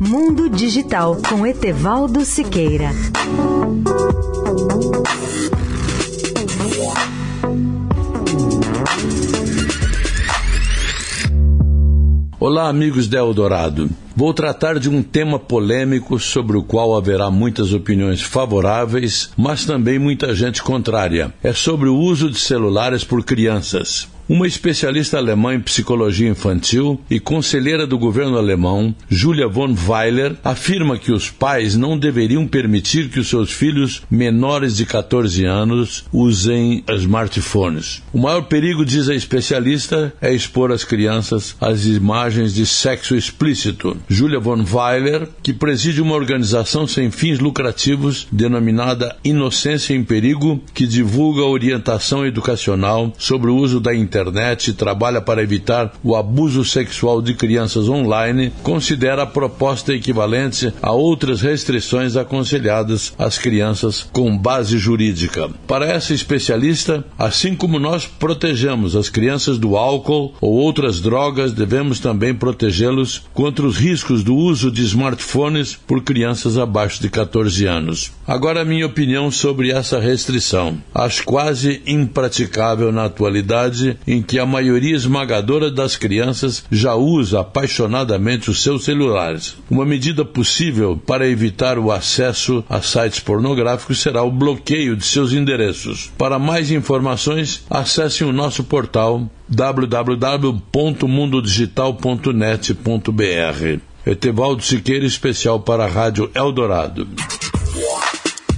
Mundo Digital com Etevaldo Siqueira. Olá, amigos de Eldorado. Vou tratar de um tema polêmico sobre o qual haverá muitas opiniões favoráveis, mas também muita gente contrária. É sobre o uso de celulares por crianças. Uma especialista alemã em psicologia infantil e conselheira do governo alemão, Julia von Weiler, afirma que os pais não deveriam permitir que os seus filhos menores de 14 anos usem smartphones. O maior perigo, diz a especialista, é expor as crianças às imagens de sexo explícito. Julia von Weiler, que preside uma organização sem fins lucrativos denominada Inocência em Perigo, que divulga orientação educacional sobre o uso da internet internet trabalha para evitar o abuso sexual de crianças online, considera a proposta equivalente a outras restrições aconselhadas às crianças com base jurídica. Para essa especialista, assim como nós protegemos as crianças do álcool ou outras drogas, devemos também protegê-los contra os riscos do uso de smartphones por crianças abaixo de 14 anos. Agora, minha opinião sobre essa restrição. Acho quase impraticável na atualidade em que a maioria esmagadora das crianças já usa apaixonadamente os seus celulares. Uma medida possível para evitar o acesso a sites pornográficos será o bloqueio de seus endereços. Para mais informações, acesse o nosso portal www.mundodigital.net.br. Etevaldo Siqueira, especial para a Rádio Eldorado.